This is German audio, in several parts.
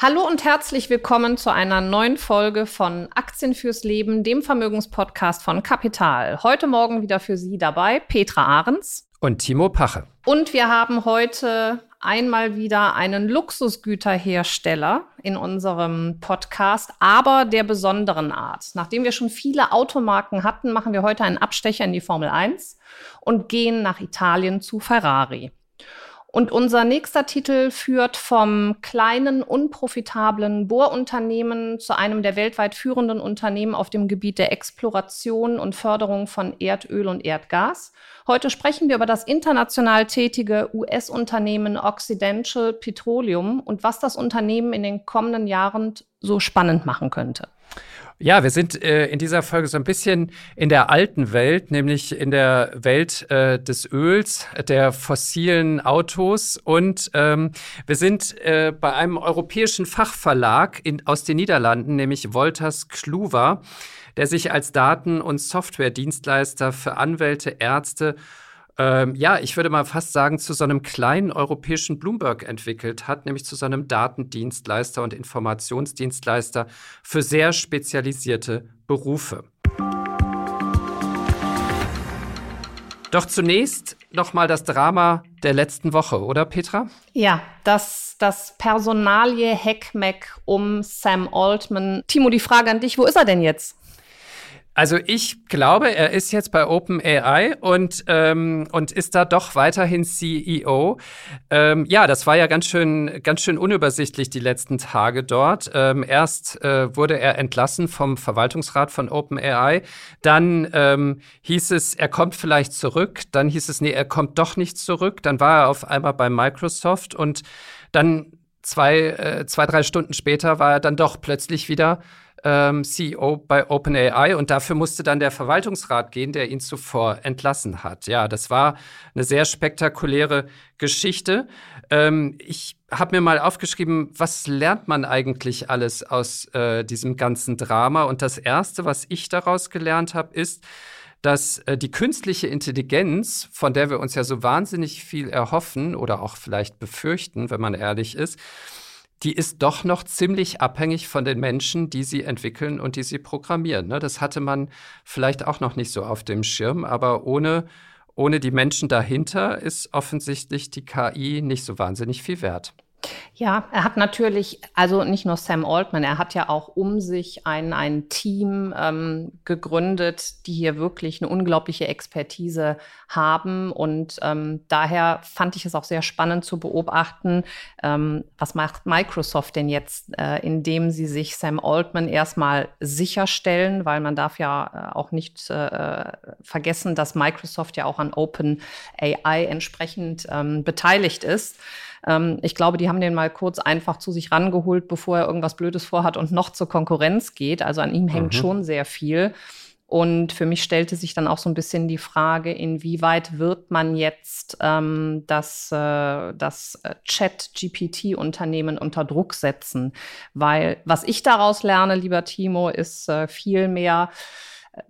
Hallo und herzlich willkommen zu einer neuen Folge von Aktien fürs Leben, dem Vermögenspodcast von Kapital. Heute Morgen wieder für Sie dabei Petra Ahrens und Timo Pache. Und wir haben heute einmal wieder einen Luxusgüterhersteller in unserem Podcast, aber der besonderen Art. Nachdem wir schon viele Automarken hatten, machen wir heute einen Abstecher in die Formel 1 und gehen nach Italien zu Ferrari. Und unser nächster Titel führt vom kleinen, unprofitablen Bohrunternehmen zu einem der weltweit führenden Unternehmen auf dem Gebiet der Exploration und Förderung von Erdöl und Erdgas. Heute sprechen wir über das international tätige US-Unternehmen Occidental Petroleum und was das Unternehmen in den kommenden Jahren so spannend machen könnte. Ja, wir sind äh, in dieser Folge so ein bisschen in der alten Welt, nämlich in der Welt äh, des Öls, der fossilen Autos. Und ähm, wir sind äh, bei einem europäischen Fachverlag in, aus den Niederlanden, nämlich Wolters Kluwer, der sich als Daten- und Softwaredienstleister für Anwälte, Ärzte ähm, ja, ich würde mal fast sagen, zu so einem kleinen europäischen Bloomberg entwickelt hat, nämlich zu so einem Datendienstleister und Informationsdienstleister für sehr spezialisierte Berufe. Doch zunächst noch mal das Drama der letzten Woche, oder Petra? Ja, das, das Personalie Heckmeck um Sam Altman. Timo, die Frage an dich, wo ist er denn jetzt? Also ich glaube, er ist jetzt bei OpenAI und, ähm, und ist da doch weiterhin CEO. Ähm, ja, das war ja ganz schön, ganz schön unübersichtlich die letzten Tage dort. Ähm, erst äh, wurde er entlassen vom Verwaltungsrat von OpenAI. Dann ähm, hieß es, er kommt vielleicht zurück. Dann hieß es, nee, er kommt doch nicht zurück. Dann war er auf einmal bei Microsoft und dann zwei, äh, zwei, drei Stunden später war er dann doch plötzlich wieder ähm, CEO bei OpenAI und dafür musste dann der Verwaltungsrat gehen, der ihn zuvor entlassen hat. Ja, das war eine sehr spektakuläre Geschichte. Ähm, ich habe mir mal aufgeschrieben, was lernt man eigentlich alles aus äh, diesem ganzen Drama? Und das Erste, was ich daraus gelernt habe, ist, dass äh, die künstliche Intelligenz, von der wir uns ja so wahnsinnig viel erhoffen oder auch vielleicht befürchten, wenn man ehrlich ist, die ist doch noch ziemlich abhängig von den Menschen, die sie entwickeln und die sie programmieren. Ne? Das hatte man vielleicht auch noch nicht so auf dem Schirm, aber ohne, ohne die Menschen dahinter ist offensichtlich die KI nicht so wahnsinnig viel wert. Ja, er hat natürlich, also nicht nur Sam Altman, er hat ja auch um sich ein, ein Team ähm, gegründet, die hier wirklich eine unglaubliche Expertise haben. Und ähm, daher fand ich es auch sehr spannend zu beobachten, ähm, was macht Microsoft denn jetzt, äh, indem sie sich Sam Altman erstmal sicherstellen, weil man darf ja äh, auch nicht äh, vergessen, dass Microsoft ja auch an Open AI entsprechend ähm, beteiligt ist. Ähm, ich glaube, die haben den mal kurz einfach zu sich rangeholt, bevor er irgendwas Blödes vorhat und noch zur Konkurrenz geht. Also an ihm hängt mhm. schon sehr viel. Und für mich stellte sich dann auch so ein bisschen die Frage, inwieweit wird man jetzt ähm, das, äh, das äh, Chat-GPT-Unternehmen unter Druck setzen? Weil was ich daraus lerne, lieber Timo, ist äh, viel mehr,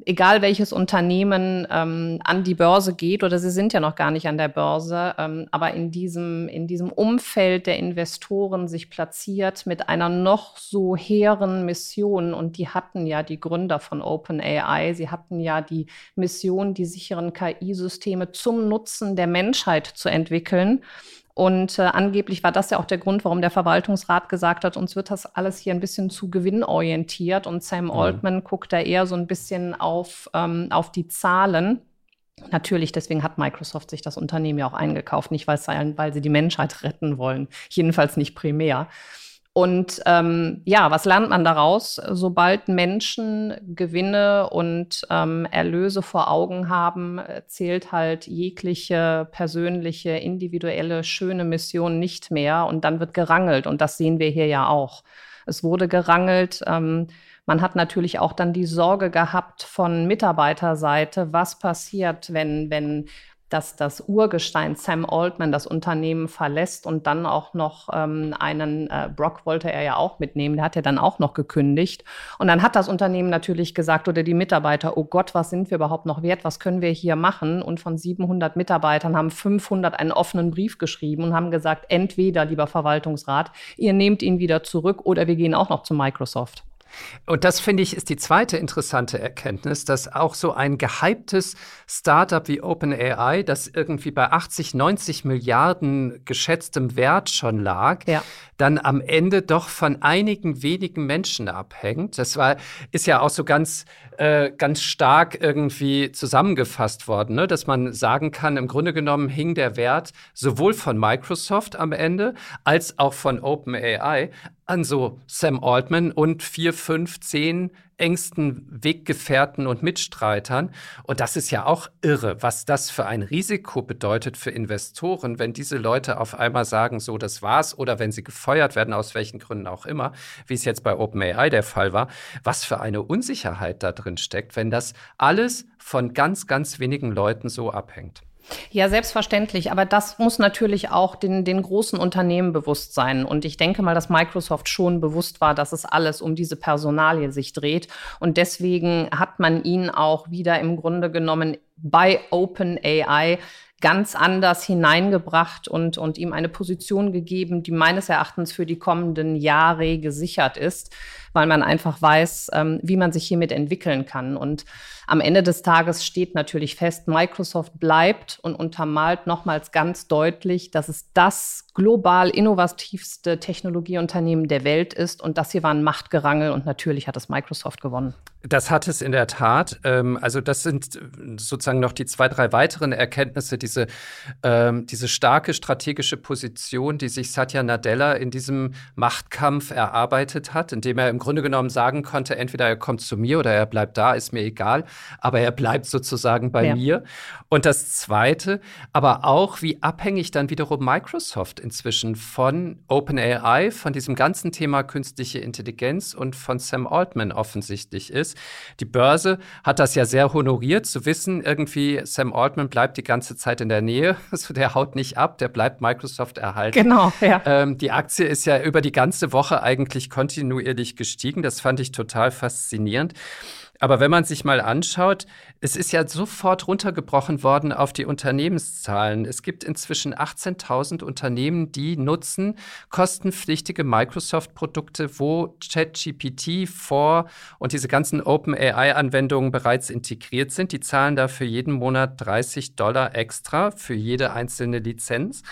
egal welches Unternehmen ähm, an die Börse geht, oder sie sind ja noch gar nicht an der Börse, ähm, aber in diesem, in diesem Umfeld der Investoren sich platziert mit einer noch so hehren Mission. Und die hatten ja die Gründer von OpenAI, sie hatten ja die Mission, die sicheren KI-Systeme zum Nutzen der Menschheit zu entwickeln. Und äh, angeblich war das ja auch der Grund, warum der Verwaltungsrat gesagt hat, uns wird das alles hier ein bisschen zu gewinnorientiert. Und Sam mhm. Altman guckt da eher so ein bisschen auf, ähm, auf die Zahlen. Natürlich, deswegen hat Microsoft sich das Unternehmen ja auch eingekauft, nicht weil, weil sie die Menschheit retten wollen, jedenfalls nicht primär. Und ähm, ja, was lernt man daraus? Sobald Menschen Gewinne und ähm, Erlöse vor Augen haben, zählt halt jegliche persönliche, individuelle, schöne Mission nicht mehr. Und dann wird gerangelt. Und das sehen wir hier ja auch. Es wurde gerangelt. Ähm, man hat natürlich auch dann die Sorge gehabt von Mitarbeiterseite, was passiert, wenn, wenn dass das Urgestein Sam Altman das Unternehmen verlässt und dann auch noch ähm, einen äh, Brock wollte er ja auch mitnehmen, der hat ja dann auch noch gekündigt. Und dann hat das Unternehmen natürlich gesagt oder die Mitarbeiter, oh Gott, was sind wir überhaupt noch wert, was können wir hier machen? Und von 700 Mitarbeitern haben 500 einen offenen Brief geschrieben und haben gesagt, entweder, lieber Verwaltungsrat, ihr nehmt ihn wieder zurück oder wir gehen auch noch zu Microsoft. Und das finde ich ist die zweite interessante Erkenntnis, dass auch so ein gehyptes Startup wie OpenAI, das irgendwie bei 80, 90 Milliarden geschätztem Wert schon lag, ja. dann am Ende doch von einigen wenigen Menschen abhängt. Das war, ist ja auch so ganz, äh, ganz stark irgendwie zusammengefasst worden, ne? dass man sagen kann, im Grunde genommen hing der Wert sowohl von Microsoft am Ende als auch von OpenAI an so Sam Altman und vier, fünf, zehn engsten Weggefährten und Mitstreitern. Und das ist ja auch irre, was das für ein Risiko bedeutet für Investoren, wenn diese Leute auf einmal sagen, so, das war's, oder wenn sie gefeuert werden, aus welchen Gründen auch immer, wie es jetzt bei OpenAI der Fall war, was für eine Unsicherheit da drin steckt, wenn das alles von ganz, ganz wenigen Leuten so abhängt. Ja, selbstverständlich. Aber das muss natürlich auch den, den großen Unternehmen bewusst sein. Und ich denke mal, dass Microsoft schon bewusst war, dass es alles um diese Personalie sich dreht. Und deswegen hat man ihn auch wieder im Grunde genommen bei OpenAI ganz anders hineingebracht und, und ihm eine Position gegeben, die meines Erachtens für die kommenden Jahre gesichert ist, weil man einfach weiß, ähm, wie man sich hiermit entwickeln kann. Und am Ende des Tages steht natürlich fest, Microsoft bleibt und untermalt nochmals ganz deutlich, dass es das global innovativste Technologieunternehmen der Welt ist. Und das hier war ein Machtgerangel und natürlich hat es Microsoft gewonnen. Das hat es in der Tat. Ähm, also das sind sozusagen noch die zwei, drei weiteren Erkenntnisse, diese, ähm, diese starke strategische Position, die sich Satya Nadella in diesem Machtkampf erarbeitet hat, indem er im Grunde genommen sagen konnte, entweder er kommt zu mir oder er bleibt da, ist mir egal aber er bleibt sozusagen bei ja. mir. Und das Zweite, aber auch, wie abhängig dann wiederum Microsoft inzwischen von OpenAI, von diesem ganzen Thema künstliche Intelligenz und von Sam Altman offensichtlich ist. Die Börse hat das ja sehr honoriert, zu wissen, irgendwie Sam Altman bleibt die ganze Zeit in der Nähe, also der haut nicht ab, der bleibt Microsoft erhalten. Genau, ja. Ähm, die Aktie ist ja über die ganze Woche eigentlich kontinuierlich gestiegen. Das fand ich total faszinierend. Aber wenn man sich mal anschaut, es ist ja sofort runtergebrochen worden auf die Unternehmenszahlen. Es gibt inzwischen 18.000 Unternehmen, die nutzen kostenpflichtige Microsoft-Produkte, wo ChatGPT vor und diese ganzen OpenAI-Anwendungen bereits integriert sind. Die zahlen dafür jeden Monat 30 Dollar extra für jede einzelne Lizenz.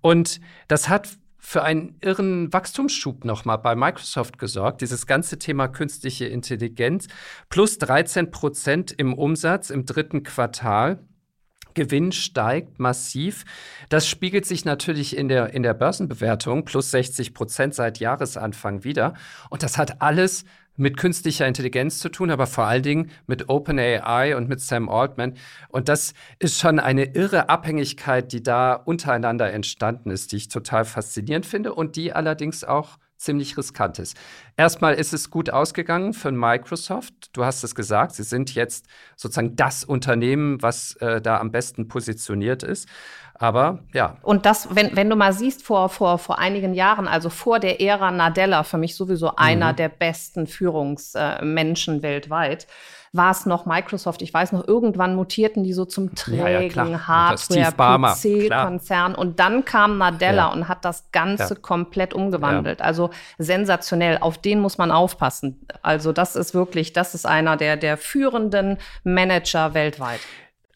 Und das hat für einen irren Wachstumsschub nochmal bei Microsoft gesorgt. Dieses ganze Thema künstliche Intelligenz plus 13 Prozent im Umsatz im dritten Quartal. Gewinn steigt massiv. Das spiegelt sich natürlich in der, in der Börsenbewertung plus 60 Prozent seit Jahresanfang wieder. Und das hat alles mit künstlicher Intelligenz zu tun, aber vor allen Dingen mit OpenAI und mit Sam Altman. Und das ist schon eine irre Abhängigkeit, die da untereinander entstanden ist, die ich total faszinierend finde und die allerdings auch ziemlich riskant ist. Erstmal ist es gut ausgegangen für Microsoft. Du hast es gesagt, sie sind jetzt sozusagen das Unternehmen, was äh, da am besten positioniert ist. Aber ja. Und das, wenn, wenn du mal siehst, vor, vor, vor einigen Jahren, also vor der Ära Nadella, für mich sowieso einer mhm. der besten Führungsmenschen äh, weltweit, war es noch Microsoft. Ich weiß noch, irgendwann mutierten die so zum trägen ja, Hardware-PC-Konzern. Und dann kam Nadella ja. und hat das Ganze komplett umgewandelt. Also sensationell. Auf den muss man aufpassen. Also das ist wirklich, das ist einer der, der führenden Manager weltweit.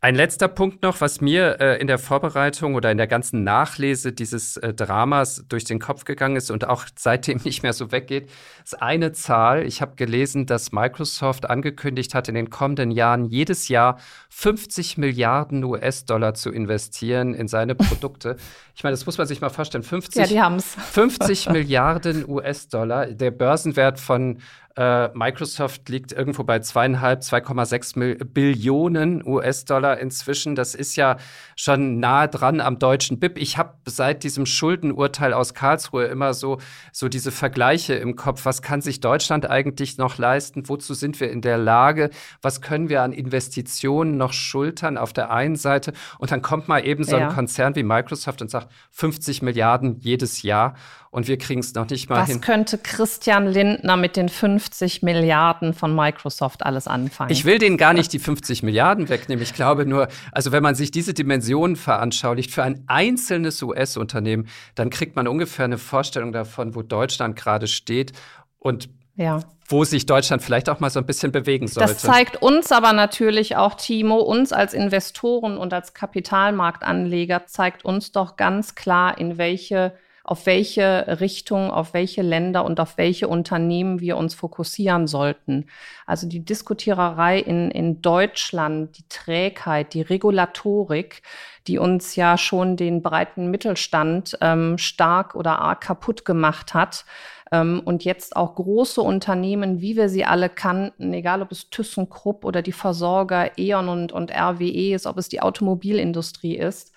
Ein letzter Punkt noch, was mir äh, in der Vorbereitung oder in der ganzen Nachlese dieses äh, Dramas durch den Kopf gegangen ist und auch seitdem nicht mehr so weggeht, ist eine Zahl. Ich habe gelesen, dass Microsoft angekündigt hat, in den kommenden Jahren jedes Jahr 50 Milliarden US-Dollar zu investieren in seine Produkte. Ich meine, das muss man sich mal vorstellen. 50, ja, die haben's. 50 Milliarden US-Dollar. Der Börsenwert von äh, Microsoft liegt irgendwo bei zweieinhalb, 2,6 Billionen US-Dollar inzwischen. Das ist ja schon nahe dran am deutschen BIP. Ich habe seit diesem Schuldenurteil aus Karlsruhe immer so, so diese Vergleiche im Kopf. Was kann sich Deutschland eigentlich noch leisten? Wozu sind wir in der Lage? Was können wir an Investitionen noch schultern auf der einen Seite? Und dann kommt mal eben so ein ja. Konzern wie Microsoft und sagt 50 Milliarden jedes Jahr und wir kriegen es noch nicht mal Was hin. Was könnte Christian Lindner mit den 50 Milliarden von Microsoft alles anfangen? Ich will denen gar nicht die 50 Milliarden wegnehmen. Ich glaube nur, also wenn man sich diese Dimensionen veranschaulicht für ein einzelnes US-Unternehmen, dann kriegt man ungefähr eine Vorstellung davon, wo Deutschland gerade steht und ja. wo sich Deutschland vielleicht auch mal so ein bisschen bewegen sollte. Das zeigt uns aber natürlich auch, Timo, uns als Investoren und als Kapitalmarktanleger, zeigt uns doch ganz klar, in welche auf welche Richtung, auf welche Länder und auf welche Unternehmen wir uns fokussieren sollten. Also die Diskutiererei in, in Deutschland, die Trägheit, die Regulatorik, die uns ja schon den breiten Mittelstand ähm, stark oder arg kaputt gemacht hat. Ähm, und jetzt auch große Unternehmen, wie wir sie alle kannten, egal ob es ThyssenKrupp oder die Versorger E.ON und, und RWE ist, ob es die Automobilindustrie ist,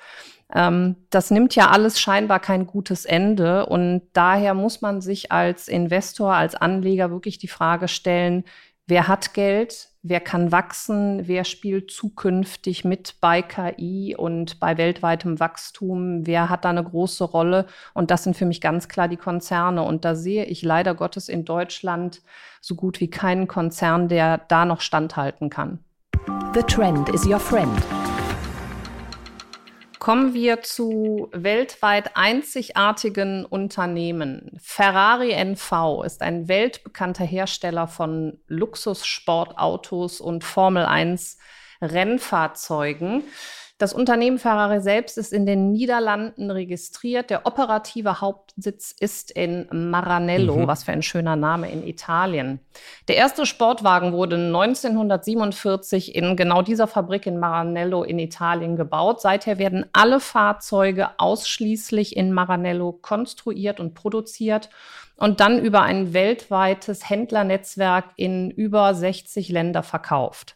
das nimmt ja alles scheinbar kein gutes Ende. Und daher muss man sich als Investor, als Anleger wirklich die Frage stellen, wer hat Geld, wer kann wachsen, wer spielt zukünftig mit bei KI und bei weltweitem Wachstum, wer hat da eine große Rolle? Und das sind für mich ganz klar die Konzerne. Und da sehe ich leider Gottes in Deutschland so gut wie keinen Konzern, der da noch standhalten kann. The trend is your friend. Kommen wir zu weltweit einzigartigen Unternehmen. Ferrari NV ist ein weltbekannter Hersteller von Luxussportautos und Formel 1 Rennfahrzeugen. Das Unternehmen Ferrari selbst ist in den Niederlanden registriert. Der operative Hauptsitz ist in Maranello, mhm. was für ein schöner Name in Italien. Der erste Sportwagen wurde 1947 in genau dieser Fabrik in Maranello in Italien gebaut. Seither werden alle Fahrzeuge ausschließlich in Maranello konstruiert und produziert und dann über ein weltweites Händlernetzwerk in über 60 Länder verkauft.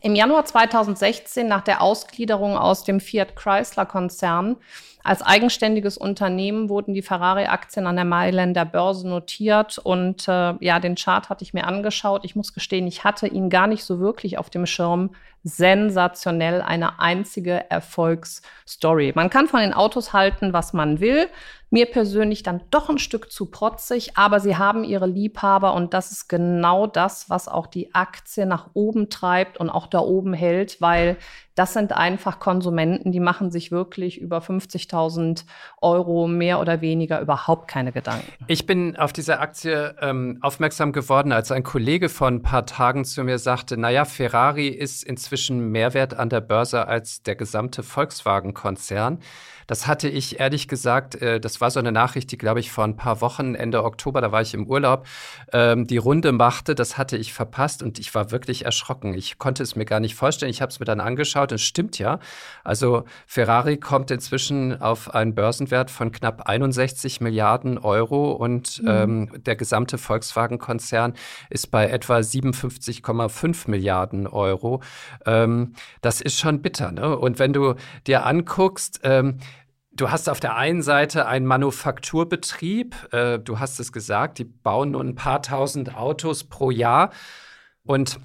Im Januar 2016, nach der Ausgliederung aus dem Fiat Chrysler-Konzern, als eigenständiges Unternehmen wurden die Ferrari-Aktien an der Mailänder Börse notiert und äh, ja, den Chart hatte ich mir angeschaut. Ich muss gestehen, ich hatte ihn gar nicht so wirklich auf dem Schirm. Sensationell, eine einzige Erfolgsstory. Man kann von den Autos halten, was man will. Mir persönlich dann doch ein Stück zu protzig, aber sie haben ihre Liebhaber und das ist genau das, was auch die Aktie nach oben treibt und auch da oben hält, weil das sind einfach Konsumenten, die machen sich wirklich über 50.000 Euro mehr oder weniger überhaupt keine Gedanken. Ich bin auf diese Aktie ähm, aufmerksam geworden, als ein Kollege vor ein paar Tagen zu mir sagte, naja, Ferrari ist inzwischen mehr wert an der Börse als der gesamte Volkswagen-Konzern. Das hatte ich ehrlich gesagt, äh, das war so eine Nachricht, die, glaube ich, vor ein paar Wochen, Ende Oktober, da war ich im Urlaub, ähm, die Runde machte. Das hatte ich verpasst und ich war wirklich erschrocken. Ich konnte es mir gar nicht vorstellen. Ich habe es mir dann angeschaut. Es stimmt ja. Also Ferrari kommt inzwischen auf einen Börsenwert von knapp 61 Milliarden Euro und mhm. ähm, der gesamte Volkswagen-Konzern ist bei etwa 57,5 Milliarden Euro. Ähm, das ist schon bitter. Ne? Und wenn du dir anguckst, ähm, Du hast auf der einen Seite einen Manufakturbetrieb, äh, du hast es gesagt, die bauen nur ein paar tausend Autos pro Jahr und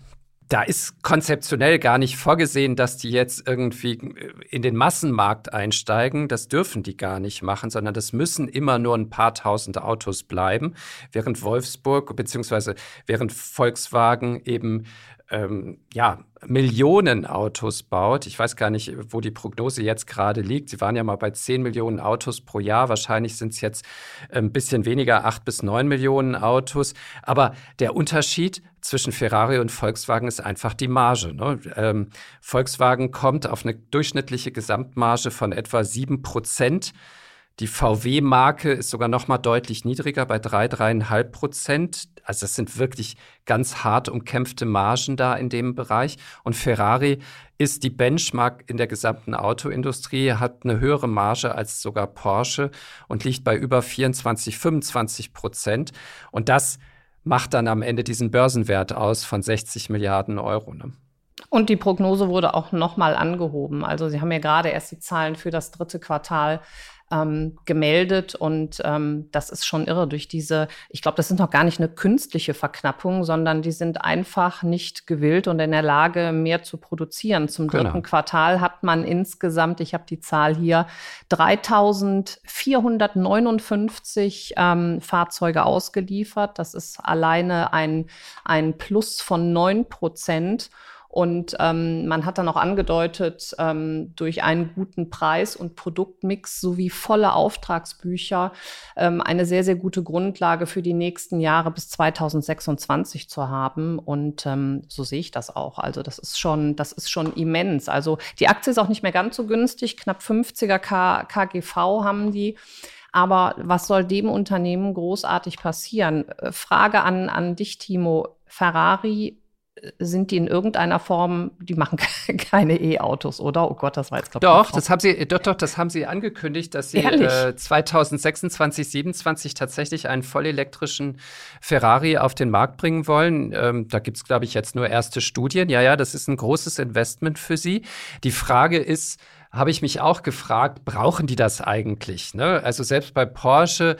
da ist konzeptionell gar nicht vorgesehen, dass die jetzt irgendwie in den Massenmarkt einsteigen. Das dürfen die gar nicht machen, sondern das müssen immer nur ein paar tausend Autos bleiben, während Wolfsburg bzw. während Volkswagen eben ähm, ja, Millionen Autos baut. Ich weiß gar nicht, wo die Prognose jetzt gerade liegt. Sie waren ja mal bei 10 Millionen Autos pro Jahr. Wahrscheinlich sind es jetzt ein bisschen weniger, 8 bis 9 Millionen Autos. Aber der Unterschied zwischen Ferrari und Volkswagen ist einfach die Marge. Ne? Ähm, Volkswagen kommt auf eine durchschnittliche Gesamtmarge von etwa 7 Prozent. Die VW-Marke ist sogar noch mal deutlich niedriger bei 3, 3,5 Prozent. Also das sind wirklich ganz hart umkämpfte Margen da in dem Bereich. Und Ferrari ist die Benchmark in der gesamten Autoindustrie, hat eine höhere Marge als sogar Porsche und liegt bei über 24, 25 Prozent. Und das macht dann am Ende diesen Börsenwert aus von 60 Milliarden Euro. Ne? Und die Prognose wurde auch nochmal angehoben. Also Sie haben ja gerade erst die Zahlen für das dritte Quartal ähm, gemeldet. Und ähm, das ist schon irre durch diese, ich glaube, das ist noch gar nicht eine künstliche Verknappung, sondern die sind einfach nicht gewillt und in der Lage, mehr zu produzieren. Zum dritten genau. Quartal hat man insgesamt, ich habe die Zahl hier, 3459 ähm, Fahrzeuge ausgeliefert. Das ist alleine ein, ein Plus von 9 Prozent. Und ähm, man hat dann auch angedeutet, ähm, durch einen guten Preis und Produktmix sowie volle Auftragsbücher ähm, eine sehr, sehr gute Grundlage für die nächsten Jahre bis 2026 zu haben. Und ähm, so sehe ich das auch. Also das ist schon, das ist schon immens. Also die Aktie ist auch nicht mehr ganz so günstig. Knapp 50er K KGV haben die. Aber was soll dem Unternehmen großartig passieren? Äh, Frage an, an dich, Timo. Ferrari sind die in irgendeiner Form, die machen keine E-Autos, oder? Oh Gott, das war jetzt glaube ich. Doch, das haben sie, doch, doch, das haben sie angekündigt, dass sie äh, 2026, 27 tatsächlich einen vollelektrischen Ferrari auf den Markt bringen wollen. Ähm, da gibt es, glaube ich, jetzt nur erste Studien. Ja, ja, das ist ein großes Investment für sie. Die Frage ist, habe ich mich auch gefragt, brauchen die das eigentlich? Ne? Also selbst bei Porsche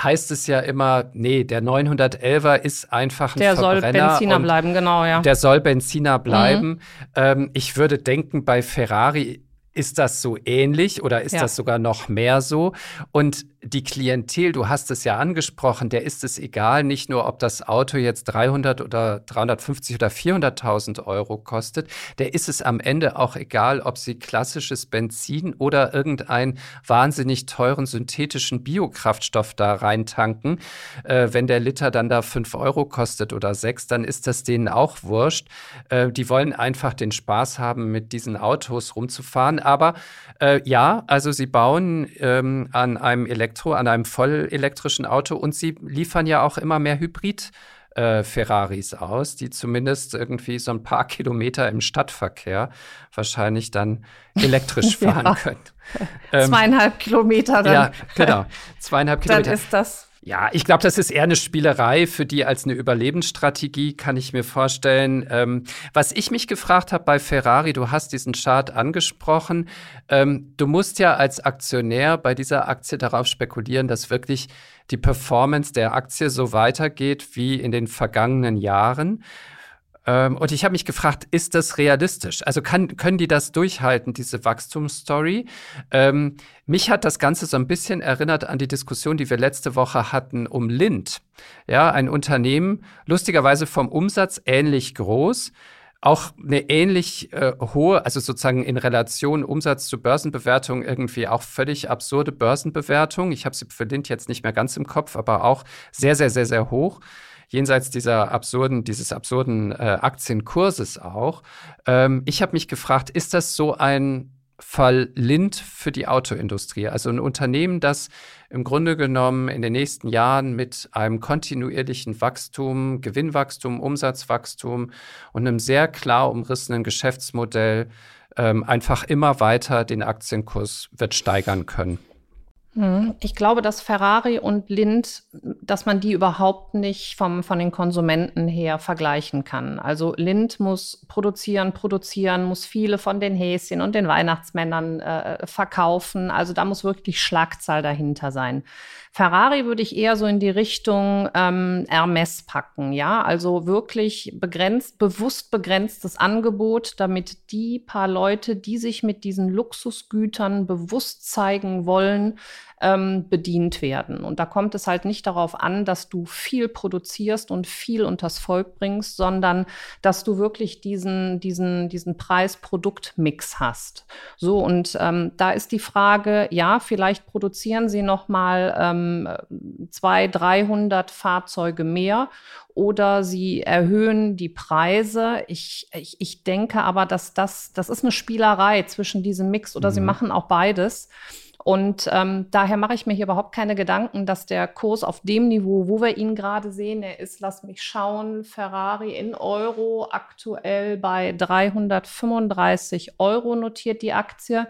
heißt es ja immer, nee, der 911er ist einfach ein der Verbrenner. Der soll Benziner bleiben, genau, ja. Der soll Benziner bleiben. Mhm. Ähm, ich würde denken, bei Ferrari ist das so ähnlich oder ist ja. das sogar noch mehr so? Und die Klientel, du hast es ja angesprochen, der ist es egal, nicht nur, ob das Auto jetzt 300 oder 350 oder 400.000 Euro kostet, der ist es am Ende auch egal, ob sie klassisches Benzin oder irgendeinen wahnsinnig teuren synthetischen Biokraftstoff da reintanken. Äh, wenn der Liter dann da 5 Euro kostet oder 6, dann ist das denen auch wurscht. Äh, die wollen einfach den Spaß haben, mit diesen Autos rumzufahren. Aber äh, ja, also sie bauen ähm, an einem Elektro Elektro, an einem vollelektrischen Auto und sie liefern ja auch immer mehr Hybrid. Äh, Ferraris aus, die zumindest irgendwie so ein paar Kilometer im Stadtverkehr wahrscheinlich dann elektrisch fahren ja. können. Ähm, Zweieinhalb Kilometer dann. Ja, genau. Zweieinhalb Kilometer. Dann ist das ja, ich glaube, das ist eher eine Spielerei für die als eine Überlebensstrategie, kann ich mir vorstellen. Ähm, was ich mich gefragt habe bei Ferrari, du hast diesen Chart angesprochen. Ähm, du musst ja als Aktionär bei dieser Aktie darauf spekulieren, dass wirklich die Performance der Aktie so weitergeht wie in den vergangenen Jahren. Ähm, und ich habe mich gefragt, ist das realistisch? Also kann, können die das durchhalten, diese Wachstumsstory? Ähm, mich hat das Ganze so ein bisschen erinnert an die Diskussion, die wir letzte Woche hatten um Lind. Ja, ein Unternehmen, lustigerweise vom Umsatz ähnlich groß, auch eine ähnlich äh, hohe, also sozusagen in Relation Umsatz zu Börsenbewertung irgendwie auch völlig absurde Börsenbewertung. Ich habe sie für Lind jetzt nicht mehr ganz im Kopf, aber auch sehr, sehr, sehr, sehr hoch jenseits dieser absurden, dieses absurden äh, Aktienkurses auch. Ähm, ich habe mich gefragt, ist das so ein Fall Lind für die Autoindustrie? Also ein Unternehmen, das im Grunde genommen in den nächsten Jahren mit einem kontinuierlichen Wachstum, Gewinnwachstum, Umsatzwachstum und einem sehr klar umrissenen Geschäftsmodell ähm, einfach immer weiter den Aktienkurs wird steigern können. Mhm. Ich glaube, dass Ferrari und Lind, dass man die überhaupt nicht vom, von den Konsumenten her vergleichen kann. Also Lind muss produzieren, produzieren, muss viele von den Häschen und den Weihnachtsmännern äh, verkaufen. Also da muss wirklich Schlagzahl dahinter sein. Ferrari würde ich eher so in die Richtung ähm, Hermes packen, ja, also wirklich begrenzt, bewusst begrenztes Angebot, damit die paar Leute, die sich mit diesen Luxusgütern bewusst zeigen wollen, ähm, bedient werden. Und da kommt es halt nicht darauf an, dass du viel produzierst und viel unters Volk bringst, sondern dass du wirklich diesen, diesen, diesen Preis-Produkt-Mix hast. So, und ähm, da ist die Frage, ja, vielleicht produzieren sie noch mal ähm, zwei, 300 Fahrzeuge mehr oder sie erhöhen die Preise. Ich, ich, ich denke aber, dass das, das ist eine Spielerei zwischen diesem Mix oder mhm. sie machen auch beides. Und ähm, daher mache ich mir hier überhaupt keine Gedanken, dass der Kurs auf dem Niveau, wo wir ihn gerade sehen, er ist, lass mich schauen, Ferrari in Euro aktuell bei 335 Euro notiert die Aktie.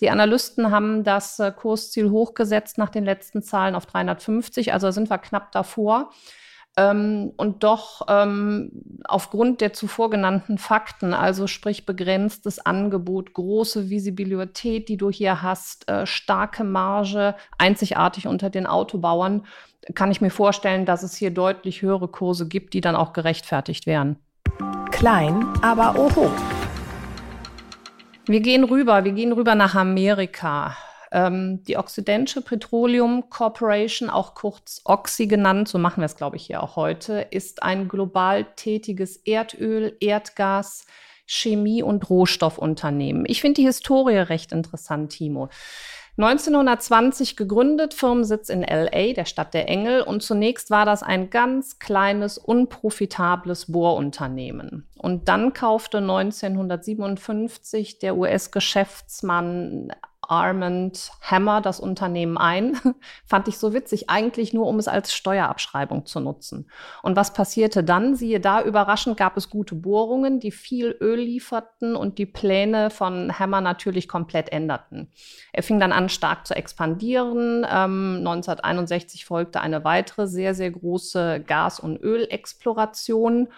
Die Analysten haben das äh, Kursziel hochgesetzt nach den letzten Zahlen auf 350, also sind wir knapp davor. Ähm, und doch ähm, aufgrund der zuvor genannten Fakten, also sprich begrenztes Angebot, große Visibilität, die du hier hast, äh, starke Marge, einzigartig unter den Autobauern, kann ich mir vorstellen, dass es hier deutlich höhere Kurse gibt, die dann auch gerechtfertigt wären. Klein, aber oho. Wir gehen rüber, wir gehen rüber nach Amerika. Ähm, die Occidental Petroleum Corporation, auch kurz Oxy genannt, so machen wir es, glaube ich, hier auch heute, ist ein global tätiges Erdöl, Erdgas, Chemie- und Rohstoffunternehmen. Ich finde die Historie recht interessant, Timo. 1920 gegründet, Firmensitz in LA, der Stadt der Engel. Und zunächst war das ein ganz kleines, unprofitables Bohrunternehmen. Und dann kaufte 1957 der US-Geschäftsmann Armand Hammer das Unternehmen ein. Fand ich so witzig, eigentlich nur, um es als Steuerabschreibung zu nutzen. Und was passierte dann? Siehe da, überraschend gab es gute Bohrungen, die viel Öl lieferten und die Pläne von Hammer natürlich komplett änderten. Er fing dann an, stark zu expandieren. Ähm, 1961 folgte eine weitere sehr, sehr große Gas- und Ölexploration.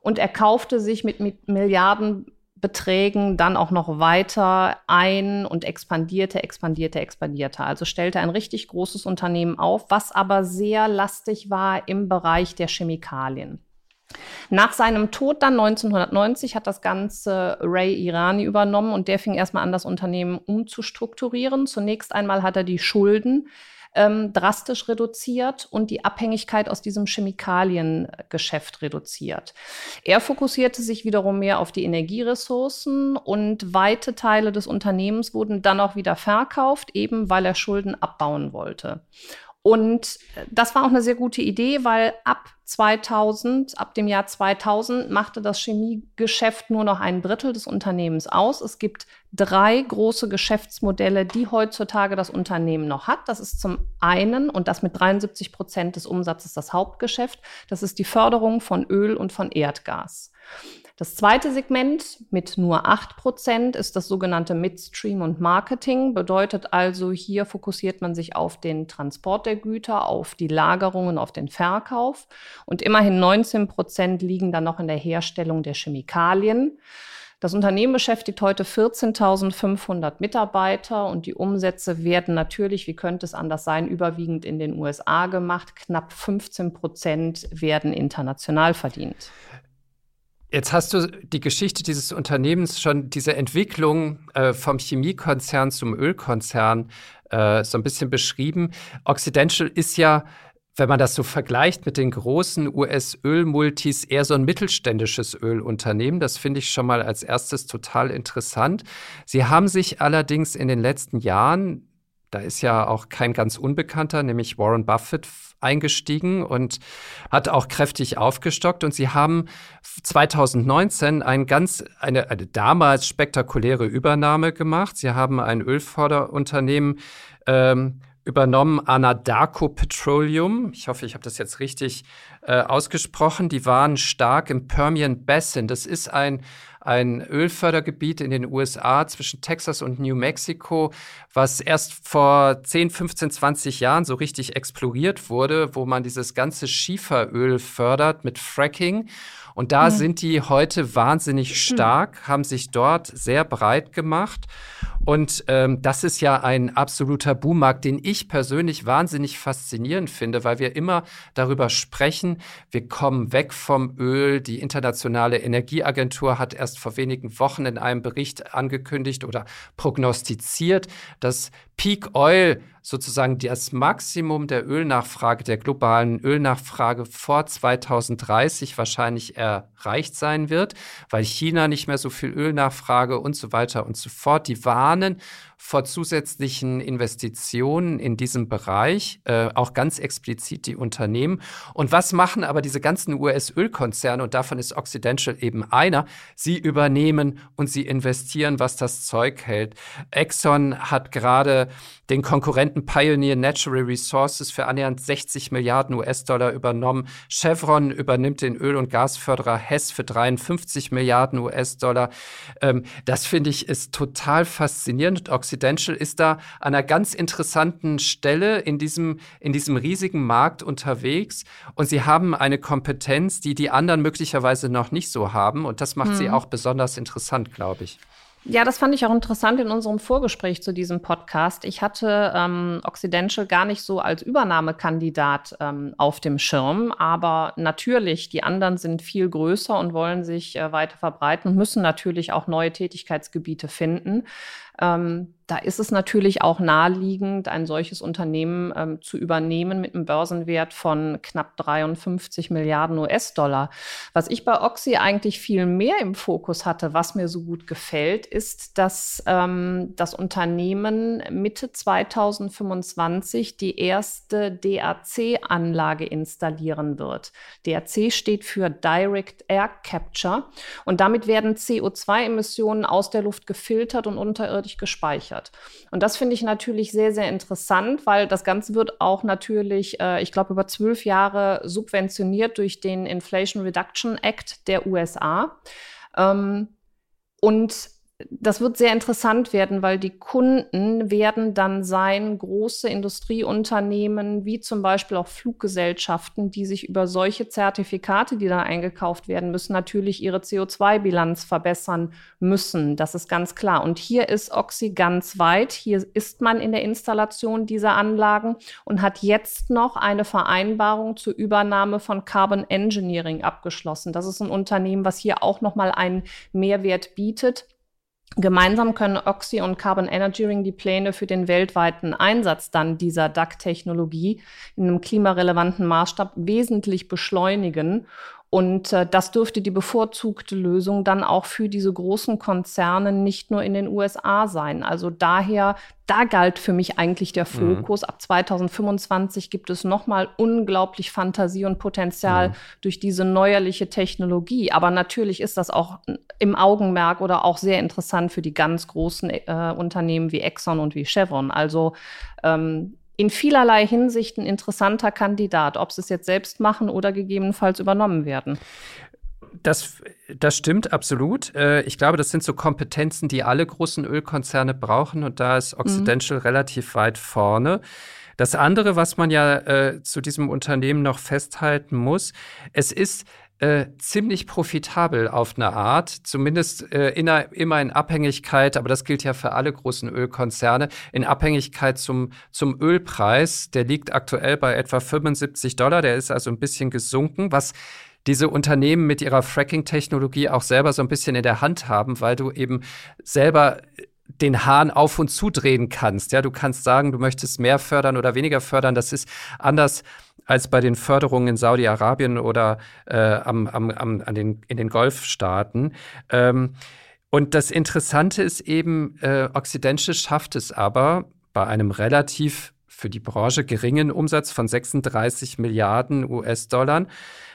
Und er kaufte sich mit, mit Milliarden Beträgen dann auch noch weiter ein und expandierte, expandierte, expandierte. Also stellte ein richtig großes Unternehmen auf, was aber sehr lastig war im Bereich der Chemikalien. Nach seinem Tod dann 1990 hat das Ganze Ray Irani übernommen und der fing erstmal an, das Unternehmen umzustrukturieren. Zunächst einmal hat er die Schulden ähm, drastisch reduziert und die Abhängigkeit aus diesem Chemikaliengeschäft reduziert. Er fokussierte sich wiederum mehr auf die Energieressourcen und weite Teile des Unternehmens wurden dann auch wieder verkauft, eben weil er Schulden abbauen wollte. Und das war auch eine sehr gute Idee, weil ab 2000, ab dem Jahr 2000 machte das Chemiegeschäft nur noch ein Drittel des Unternehmens aus. Es gibt drei große Geschäftsmodelle, die heutzutage das Unternehmen noch hat. Das ist zum einen, und das mit 73 Prozent des Umsatzes das Hauptgeschäft, das ist die Förderung von Öl und von Erdgas. Das zweite Segment mit nur 8% ist das sogenannte Midstream und Marketing. Bedeutet also, hier fokussiert man sich auf den Transport der Güter, auf die Lagerung und auf den Verkauf. Und immerhin 19% liegen dann noch in der Herstellung der Chemikalien. Das Unternehmen beschäftigt heute 14.500 Mitarbeiter und die Umsätze werden natürlich, wie könnte es anders sein, überwiegend in den USA gemacht. Knapp 15 Prozent werden international verdient. Jetzt hast du die Geschichte dieses Unternehmens schon, diese Entwicklung äh, vom Chemiekonzern zum Ölkonzern äh, so ein bisschen beschrieben. Occidental ist ja, wenn man das so vergleicht mit den großen US-Ölmultis, eher so ein mittelständisches Ölunternehmen. Das finde ich schon mal als erstes total interessant. Sie haben sich allerdings in den letzten Jahren da ist ja auch kein ganz Unbekannter, nämlich Warren Buffett, eingestiegen und hat auch kräftig aufgestockt. Und sie haben 2019 ein ganz, eine, eine damals spektakuläre Übernahme gemacht. Sie haben ein Ölförderunternehmen ähm, übernommen, Anadarko Petroleum. Ich hoffe, ich habe das jetzt richtig äh, ausgesprochen. Die waren stark im Permian Basin. Das ist ein ein Ölfördergebiet in den USA zwischen Texas und New Mexico, was erst vor 10, 15, 20 Jahren so richtig exploriert wurde, wo man dieses ganze Schieferöl fördert mit Fracking. Und da mhm. sind die heute wahnsinnig hm. stark, haben sich dort sehr breit gemacht. Und ähm, das ist ja ein absoluter Boommarkt, den ich persönlich wahnsinnig faszinierend finde, weil wir immer darüber sprechen, wir kommen weg vom Öl. Die Internationale Energieagentur hat erst vor wenigen Wochen in einem Bericht angekündigt oder prognostiziert, dass Peak Oil sozusagen das Maximum der Ölnachfrage, der globalen Ölnachfrage vor 2030 wahrscheinlich erreicht sein wird, weil China nicht mehr so viel Ölnachfrage und so weiter und so fort. Die dann vor zusätzlichen Investitionen in diesem Bereich, äh, auch ganz explizit die Unternehmen. Und was machen aber diese ganzen US-Ölkonzerne, und davon ist Occidental eben einer, sie übernehmen und sie investieren, was das Zeug hält. Exxon hat gerade den Konkurrenten Pioneer Natural Resources für annähernd 60 Milliarden US-Dollar übernommen. Chevron übernimmt den Öl- und Gasförderer Hess für 53 Milliarden US-Dollar. Ähm, das finde ich ist total faszinierend. Occidental ist da an einer ganz interessanten Stelle in diesem, in diesem riesigen Markt unterwegs und sie haben eine Kompetenz, die die anderen möglicherweise noch nicht so haben und das macht hm. sie auch besonders interessant, glaube ich. Ja, das fand ich auch interessant in unserem Vorgespräch zu diesem Podcast. Ich hatte ähm, Occidental gar nicht so als Übernahmekandidat ähm, auf dem Schirm, aber natürlich, die anderen sind viel größer und wollen sich äh, weiter verbreiten und müssen natürlich auch neue Tätigkeitsgebiete finden. Ähm, da ist es natürlich auch naheliegend, ein solches Unternehmen ähm, zu übernehmen mit einem Börsenwert von knapp 53 Milliarden US-Dollar. Was ich bei Oxy eigentlich viel mehr im Fokus hatte, was mir so gut gefällt, ist, dass ähm, das Unternehmen Mitte 2025 die erste DAC-Anlage installieren wird. DAC steht für Direct Air Capture und damit werden CO2-Emissionen aus der Luft gefiltert und unterirdisch gespeichert hat. Und das finde ich natürlich sehr, sehr interessant, weil das Ganze wird auch natürlich, äh, ich glaube, über zwölf Jahre subventioniert durch den Inflation Reduction Act der USA. Ähm, und das wird sehr interessant werden, weil die Kunden werden dann sein große Industrieunternehmen, wie zum Beispiel auch Fluggesellschaften, die sich über solche Zertifikate, die da eingekauft werden müssen, natürlich ihre CO2-Bilanz verbessern müssen. Das ist ganz klar. Und hier ist Oxy ganz weit. Hier ist man in der Installation dieser Anlagen und hat jetzt noch eine Vereinbarung zur Übernahme von Carbon Engineering abgeschlossen. Das ist ein Unternehmen, was hier auch noch mal einen Mehrwert bietet Gemeinsam können Oxy und Carbon Energy Ring die Pläne für den weltweiten Einsatz dann dieser DAC-Technologie in einem klimarelevanten Maßstab wesentlich beschleunigen und äh, das dürfte die bevorzugte Lösung dann auch für diese großen Konzerne nicht nur in den USA sein. Also daher, da galt für mich eigentlich der. Fokus. Mhm. Ab 2025 gibt es nochmal unglaublich Fantasie und Potenzial mhm. durch diese neuerliche Technologie. Aber natürlich ist das auch im Augenmerk oder auch sehr interessant für die ganz großen äh, Unternehmen wie Exxon und wie Chevron. Also ähm, in vielerlei Hinsicht ein interessanter Kandidat, ob sie es jetzt selbst machen oder gegebenenfalls übernommen werden. Das, das stimmt absolut. Äh, ich glaube, das sind so Kompetenzen, die alle großen Ölkonzerne brauchen und da ist Occidental mhm. relativ weit vorne. Das andere, was man ja äh, zu diesem Unternehmen noch festhalten muss, es ist äh, ziemlich profitabel auf eine Art, zumindest äh, in, immer in Abhängigkeit, aber das gilt ja für alle großen Ölkonzerne, in Abhängigkeit zum, zum Ölpreis. Der liegt aktuell bei etwa 75 Dollar, der ist also ein bisschen gesunken, was diese Unternehmen mit ihrer Fracking-Technologie auch selber so ein bisschen in der Hand haben, weil du eben selber den Hahn auf und zudrehen kannst. Ja, du kannst sagen, du möchtest mehr fördern oder weniger fördern. Das ist anders als bei den Förderungen in Saudi-Arabien oder äh, am, am, am, an den, in den Golfstaaten. Ähm, und das Interessante ist eben, äh, Occidental schafft es aber bei einem relativ für die Branche geringen Umsatz von 36 Milliarden US-Dollar,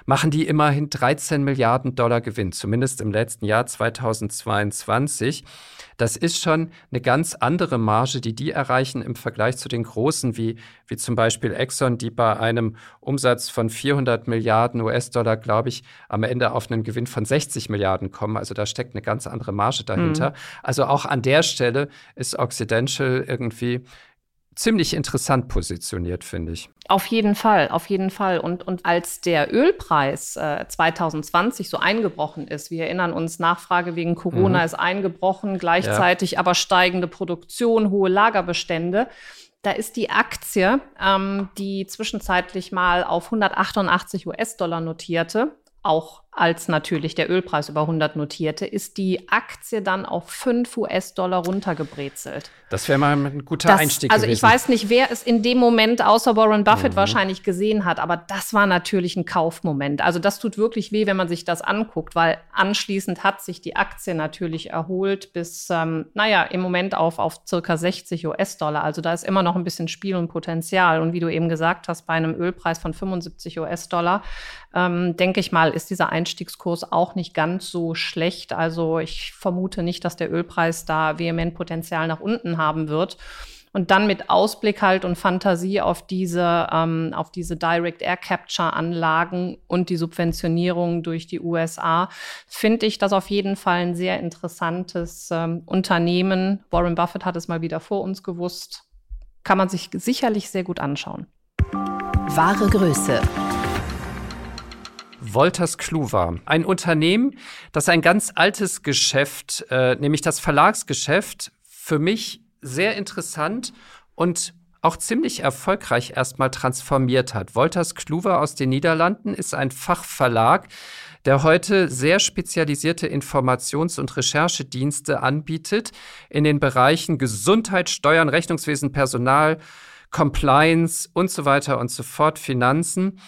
machen die immerhin 13 Milliarden Dollar Gewinn, zumindest im letzten Jahr 2022. Das ist schon eine ganz andere Marge, die die erreichen im Vergleich zu den großen, wie, wie zum Beispiel Exxon, die bei einem Umsatz von 400 Milliarden US-Dollar, glaube ich, am Ende auf einen Gewinn von 60 Milliarden kommen. Also da steckt eine ganz andere Marge dahinter. Mhm. Also auch an der Stelle ist Occidental irgendwie ziemlich interessant positioniert, finde ich. Auf jeden Fall, auf jeden Fall. Und, und als der Ölpreis äh, 2020 so eingebrochen ist, wir erinnern uns, Nachfrage wegen Corona mhm. ist eingebrochen, gleichzeitig ja. aber steigende Produktion, hohe Lagerbestände. Da ist die Aktie, ähm, die zwischenzeitlich mal auf 188 US-Dollar notierte, auch als natürlich der Ölpreis über 100 notierte, ist die Aktie dann auf 5 US-Dollar runtergebrezelt. Das wäre mal ein guter das, Einstieg also gewesen. Ich weiß nicht, wer es in dem Moment außer Warren Buffett mhm. wahrscheinlich gesehen hat, aber das war natürlich ein Kaufmoment. Also das tut wirklich weh, wenn man sich das anguckt, weil anschließend hat sich die Aktie natürlich erholt bis, ähm, naja, im Moment auf, auf circa 60 US-Dollar. Also da ist immer noch ein bisschen Spiel und Potenzial. Und wie du eben gesagt hast, bei einem Ölpreis von 75 US-Dollar, ähm, denke ich mal, ist dieser Einstiegskurs auch nicht ganz so schlecht. Also ich vermute nicht, dass der Ölpreis da vehement Potenzial nach unten haben wird. Und dann mit Ausblick halt und Fantasie auf diese, ähm, auf diese Direct Air Capture Anlagen und die Subventionierung durch die USA, finde ich das auf jeden Fall ein sehr interessantes ähm, Unternehmen. Warren Buffett hat es mal wieder vor uns gewusst. Kann man sich sicherlich sehr gut anschauen. Wahre Größe. Wolters Kluwer, ein Unternehmen, das ein ganz altes Geschäft, äh, nämlich das Verlagsgeschäft, für mich sehr interessant und auch ziemlich erfolgreich erstmal transformiert hat. Wolters Kluwer aus den Niederlanden ist ein Fachverlag, der heute sehr spezialisierte Informations- und Recherchedienste anbietet in den Bereichen Gesundheit, Steuern, Rechnungswesen, Personal, Compliance und so weiter und so fort, Finanzen.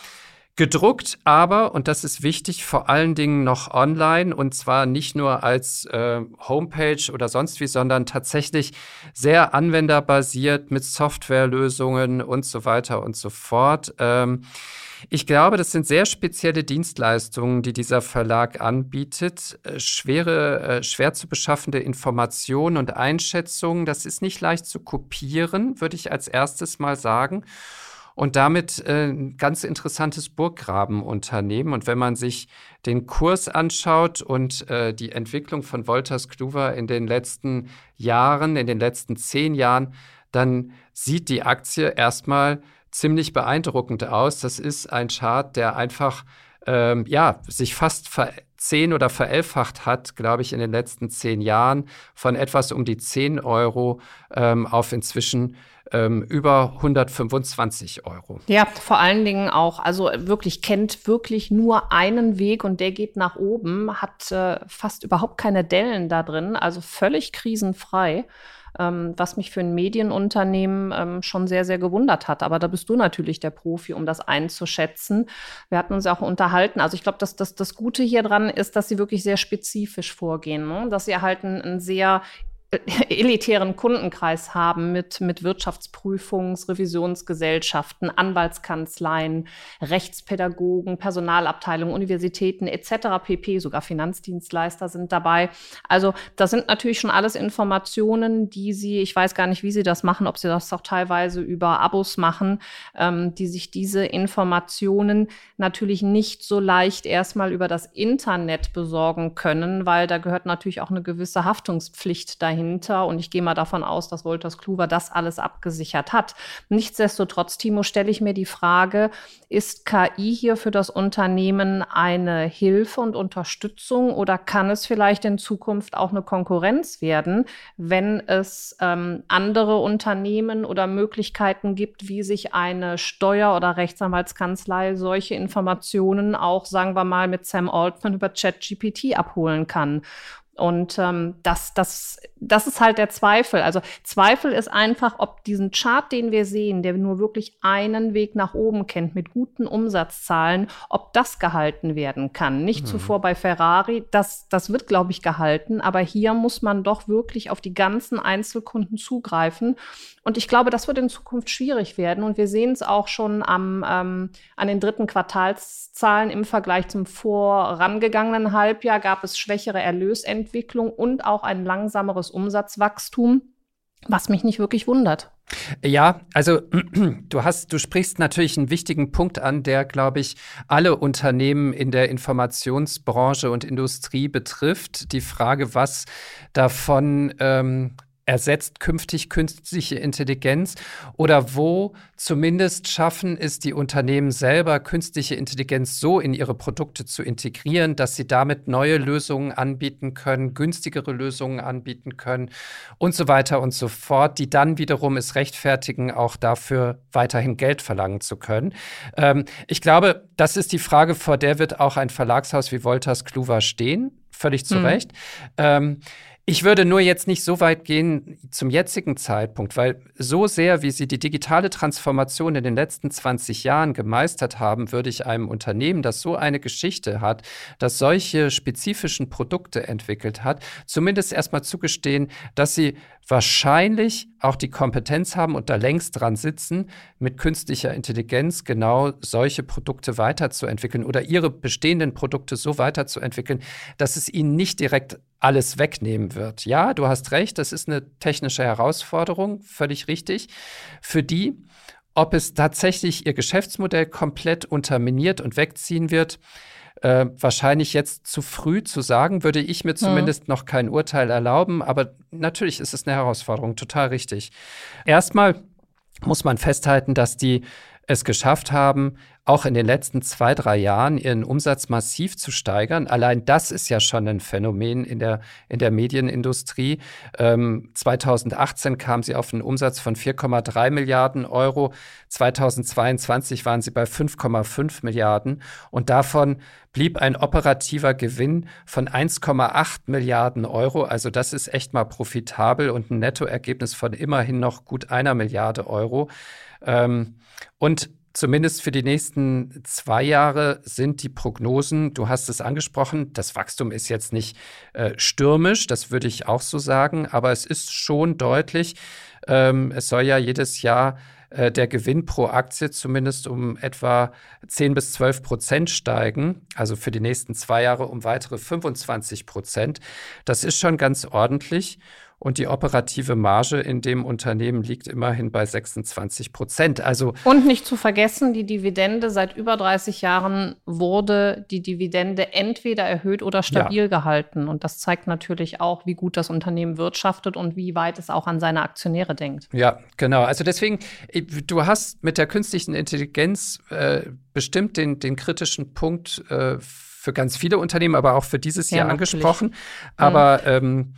Gedruckt aber, und das ist wichtig, vor allen Dingen noch online und zwar nicht nur als äh, Homepage oder sonst wie, sondern tatsächlich sehr anwenderbasiert mit Softwarelösungen und so weiter und so fort. Ähm, ich glaube, das sind sehr spezielle Dienstleistungen, die dieser Verlag anbietet. Äh, schwere, äh, schwer zu beschaffende Informationen und Einschätzungen. Das ist nicht leicht zu kopieren, würde ich als erstes mal sagen und damit äh, ein ganz interessantes Burggrabenunternehmen. Und wenn man sich den Kurs anschaut und äh, die Entwicklung von Wolters Kluwer in den letzten Jahren, in den letzten zehn Jahren, dann sieht die Aktie erstmal ziemlich beeindruckend aus. Das ist ein Chart, der einfach ähm, ja, sich fast verzehn oder verelfacht hat, glaube ich, in den letzten zehn Jahren von etwas um die 10 Euro ähm, auf inzwischen ähm, über 125 Euro. Ja, vor allen Dingen auch, also wirklich kennt wirklich nur einen Weg und der geht nach oben, hat äh, fast überhaupt keine Dellen da drin, also völlig krisenfrei. Ähm, was mich für ein Medienunternehmen ähm, schon sehr, sehr gewundert hat. Aber da bist du natürlich der Profi, um das einzuschätzen. Wir hatten uns auch unterhalten. Also ich glaube, dass das, das Gute hier dran ist, dass sie wirklich sehr spezifisch vorgehen, ne? dass sie halt ein, ein sehr elitären Kundenkreis haben mit, mit Wirtschaftsprüfungs-, Revisionsgesellschaften, Anwaltskanzleien, Rechtspädagogen, Personalabteilungen, Universitäten etc. pp. Sogar Finanzdienstleister sind dabei. Also das sind natürlich schon alles Informationen, die Sie, ich weiß gar nicht, wie Sie das machen, ob Sie das auch teilweise über Abos machen, ähm, die sich diese Informationen natürlich nicht so leicht erstmal über das Internet besorgen können, weil da gehört natürlich auch eine gewisse Haftungspflicht dahin dahinter. Und ich gehe mal davon aus, dass Wolters Kluwer das alles abgesichert hat. Nichtsdestotrotz, Timo, stelle ich mir die Frage, ist KI hier für das Unternehmen eine Hilfe und Unterstützung oder kann es vielleicht in Zukunft auch eine Konkurrenz werden, wenn es ähm, andere Unternehmen oder Möglichkeiten gibt, wie sich eine Steuer- oder Rechtsanwaltskanzlei solche Informationen auch, sagen wir mal, mit Sam Altman über ChatGPT abholen kann? Und ähm, das, das, das ist halt der Zweifel. Also Zweifel ist einfach, ob diesen Chart, den wir sehen, der nur wirklich einen Weg nach oben kennt mit guten Umsatzzahlen, ob das gehalten werden kann. Nicht mhm. zuvor bei Ferrari, das, das wird, glaube ich, gehalten, aber hier muss man doch wirklich auf die ganzen Einzelkunden zugreifen. Und ich glaube, das wird in Zukunft schwierig werden. Und wir sehen es auch schon am, ähm, an den dritten Quartalszahlen im Vergleich zum vorangegangenen Halbjahr gab es schwächere Erlösentwicklung und auch ein langsameres Umsatzwachstum, was mich nicht wirklich wundert. Ja, also du hast, du sprichst natürlich einen wichtigen Punkt an, der, glaube ich, alle Unternehmen in der Informationsbranche und Industrie betrifft. Die Frage, was davon ähm, ersetzt künftig künstliche Intelligenz oder wo zumindest schaffen es die Unternehmen selber, künstliche Intelligenz so in ihre Produkte zu integrieren, dass sie damit neue Lösungen anbieten können, günstigere Lösungen anbieten können und so weiter und so fort, die dann wiederum es rechtfertigen, auch dafür weiterhin Geld verlangen zu können. Ähm, ich glaube, das ist die Frage, vor der wird auch ein Verlagshaus wie Wolters Kluwer stehen. Völlig zu mhm. Recht. Ähm, ich würde nur jetzt nicht so weit gehen zum jetzigen Zeitpunkt, weil so sehr, wie Sie die digitale Transformation in den letzten 20 Jahren gemeistert haben, würde ich einem Unternehmen, das so eine Geschichte hat, das solche spezifischen Produkte entwickelt hat, zumindest erstmal zugestehen, dass sie wahrscheinlich auch die Kompetenz haben und da längst dran sitzen, mit künstlicher Intelligenz genau solche Produkte weiterzuentwickeln oder ihre bestehenden Produkte so weiterzuentwickeln, dass es ihnen nicht direkt alles wegnehmen wird. Ja, du hast recht, das ist eine technische Herausforderung, völlig richtig. Für die, ob es tatsächlich ihr Geschäftsmodell komplett unterminiert und wegziehen wird, äh, wahrscheinlich jetzt zu früh zu sagen, würde ich mir zumindest mhm. noch kein Urteil erlauben. Aber natürlich ist es eine Herausforderung, total richtig. Erstmal muss man festhalten, dass die es geschafft haben, auch in den letzten zwei, drei Jahren ihren Umsatz massiv zu steigern. Allein das ist ja schon ein Phänomen in der, in der Medienindustrie. Ähm, 2018 kam sie auf einen Umsatz von 4,3 Milliarden Euro. 2022 waren sie bei 5,5 Milliarden. Und davon blieb ein operativer Gewinn von 1,8 Milliarden Euro. Also das ist echt mal profitabel und ein Nettoergebnis von immerhin noch gut einer Milliarde Euro. Ähm, und zumindest für die nächsten zwei Jahre sind die Prognosen, du hast es angesprochen, das Wachstum ist jetzt nicht äh, stürmisch, das würde ich auch so sagen, aber es ist schon deutlich, ähm, es soll ja jedes Jahr äh, der Gewinn pro Aktie zumindest um etwa 10 bis 12 Prozent steigen, also für die nächsten zwei Jahre um weitere 25 Prozent. Das ist schon ganz ordentlich. Und die operative Marge in dem Unternehmen liegt immerhin bei 26 Prozent. Also und nicht zu vergessen, die Dividende seit über 30 Jahren wurde die Dividende entweder erhöht oder stabil ja. gehalten. Und das zeigt natürlich auch, wie gut das Unternehmen wirtschaftet und wie weit es auch an seine Aktionäre denkt. Ja, genau. Also deswegen, du hast mit der künstlichen Intelligenz äh, bestimmt den, den kritischen Punkt äh, für ganz viele Unternehmen, aber auch für dieses ja, Jahr natürlich. angesprochen. Aber mhm. ähm,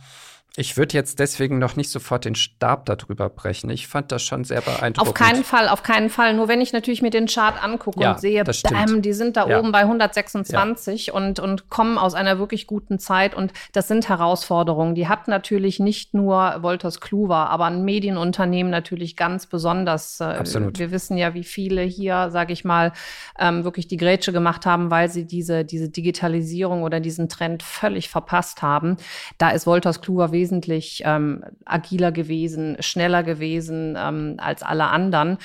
ich würde jetzt deswegen noch nicht sofort den Stab darüber brechen. Ich fand das schon sehr beeindruckend. Auf keinen Fall, auf keinen Fall. Nur wenn ich natürlich mir den Chart angucke ja, und sehe, bam, die sind da ja. oben bei 126 ja. und, und kommen aus einer wirklich guten Zeit. Und das sind Herausforderungen. Die hat natürlich nicht nur Wolters Kluwer, aber ein Medienunternehmen natürlich ganz besonders. Äh, Absolut. Wir wissen ja, wie viele hier, sage ich mal, ähm, wirklich die Grätsche gemacht haben, weil sie diese, diese Digitalisierung oder diesen Trend völlig verpasst haben. Da ist Wolters Kluwer wesentlich ähm, agiler gewesen, schneller gewesen ähm, als alle anderen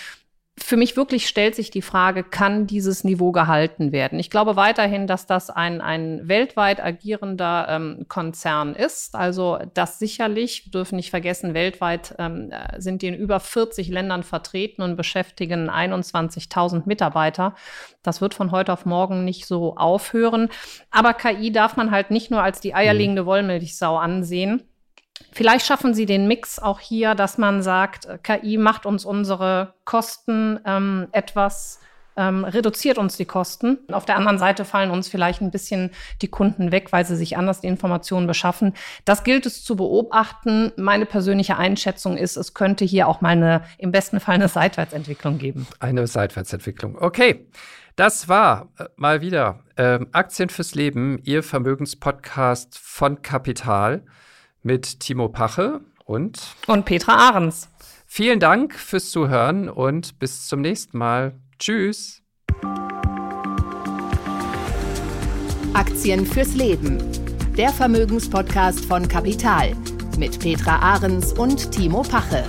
für mich wirklich stellt sich die Frage, kann dieses Niveau gehalten werden? Ich glaube weiterhin, dass das ein, ein weltweit agierender ähm, Konzern ist. Also das sicherlich, wir dürfen nicht vergessen, weltweit ähm, äh, sind die in über 40 Ländern vertreten und beschäftigen 21.000 Mitarbeiter. Das wird von heute auf morgen nicht so aufhören. Aber KI darf man halt nicht nur als die eierlegende mhm. Wollmilchsau ansehen Vielleicht schaffen Sie den Mix auch hier, dass man sagt, äh, KI macht uns unsere Kosten ähm, etwas, ähm, reduziert uns die Kosten. Auf der anderen Seite fallen uns vielleicht ein bisschen die Kunden weg, weil sie sich anders die Informationen beschaffen. Das gilt es zu beobachten. Meine persönliche Einschätzung ist, es könnte hier auch mal eine, im besten Fall eine Seitwärtsentwicklung geben. Eine Seitwärtsentwicklung. Okay. Das war äh, mal wieder äh, Aktien fürs Leben, Ihr Vermögenspodcast von Kapital mit Timo Pache und und Petra Ahrens. Vielen Dank fürs Zuhören und bis zum nächsten Mal. Tschüss. Aktien fürs Leben. Der Vermögenspodcast von Kapital mit Petra Ahrens und Timo Pache.